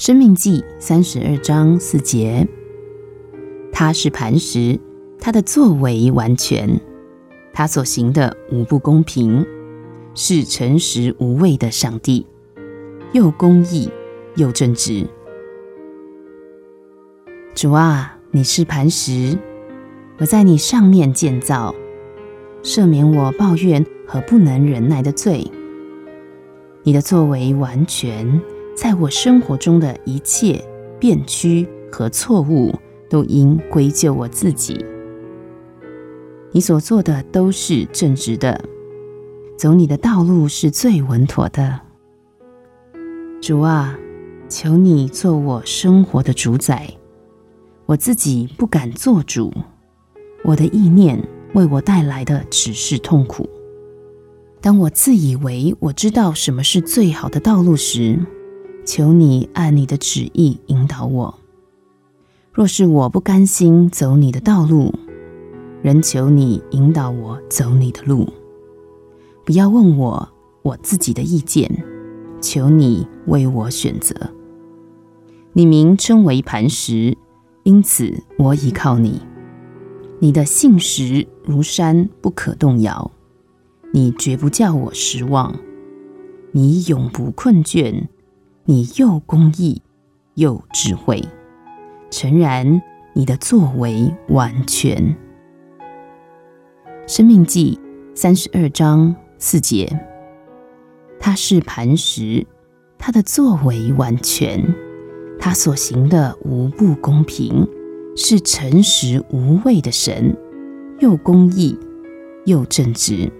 生命记三十二章四节，他是磐石，他的作为完全，他所行的无不公平，是诚实无畏的上帝，又公义又正直。主啊，你是磐石，我在你上面建造，赦免我抱怨和不能忍耐的罪。你的作为完全。在我生活中的一切变曲和错误，都应归咎我自己。你所做的都是正直的，走你的道路是最稳妥的。主啊，求你做我生活的主宰，我自己不敢做主。我的意念为我带来的只是痛苦。当我自以为我知道什么是最好的道路时，求你按你的旨意引导我。若是我不甘心走你的道路，仍求你引导我走你的路。不要问我我自己的意见，求你为我选择。你名称为磐石，因此我倚靠你。你的信实如山，不可动摇。你绝不叫我失望，你永不困倦。你又公义又智慧，诚然，你的作为完全。生命记三十二章四节，他是磐石，他的作为完全，他所行的无不公平，是诚实无畏的神，又公义又正直。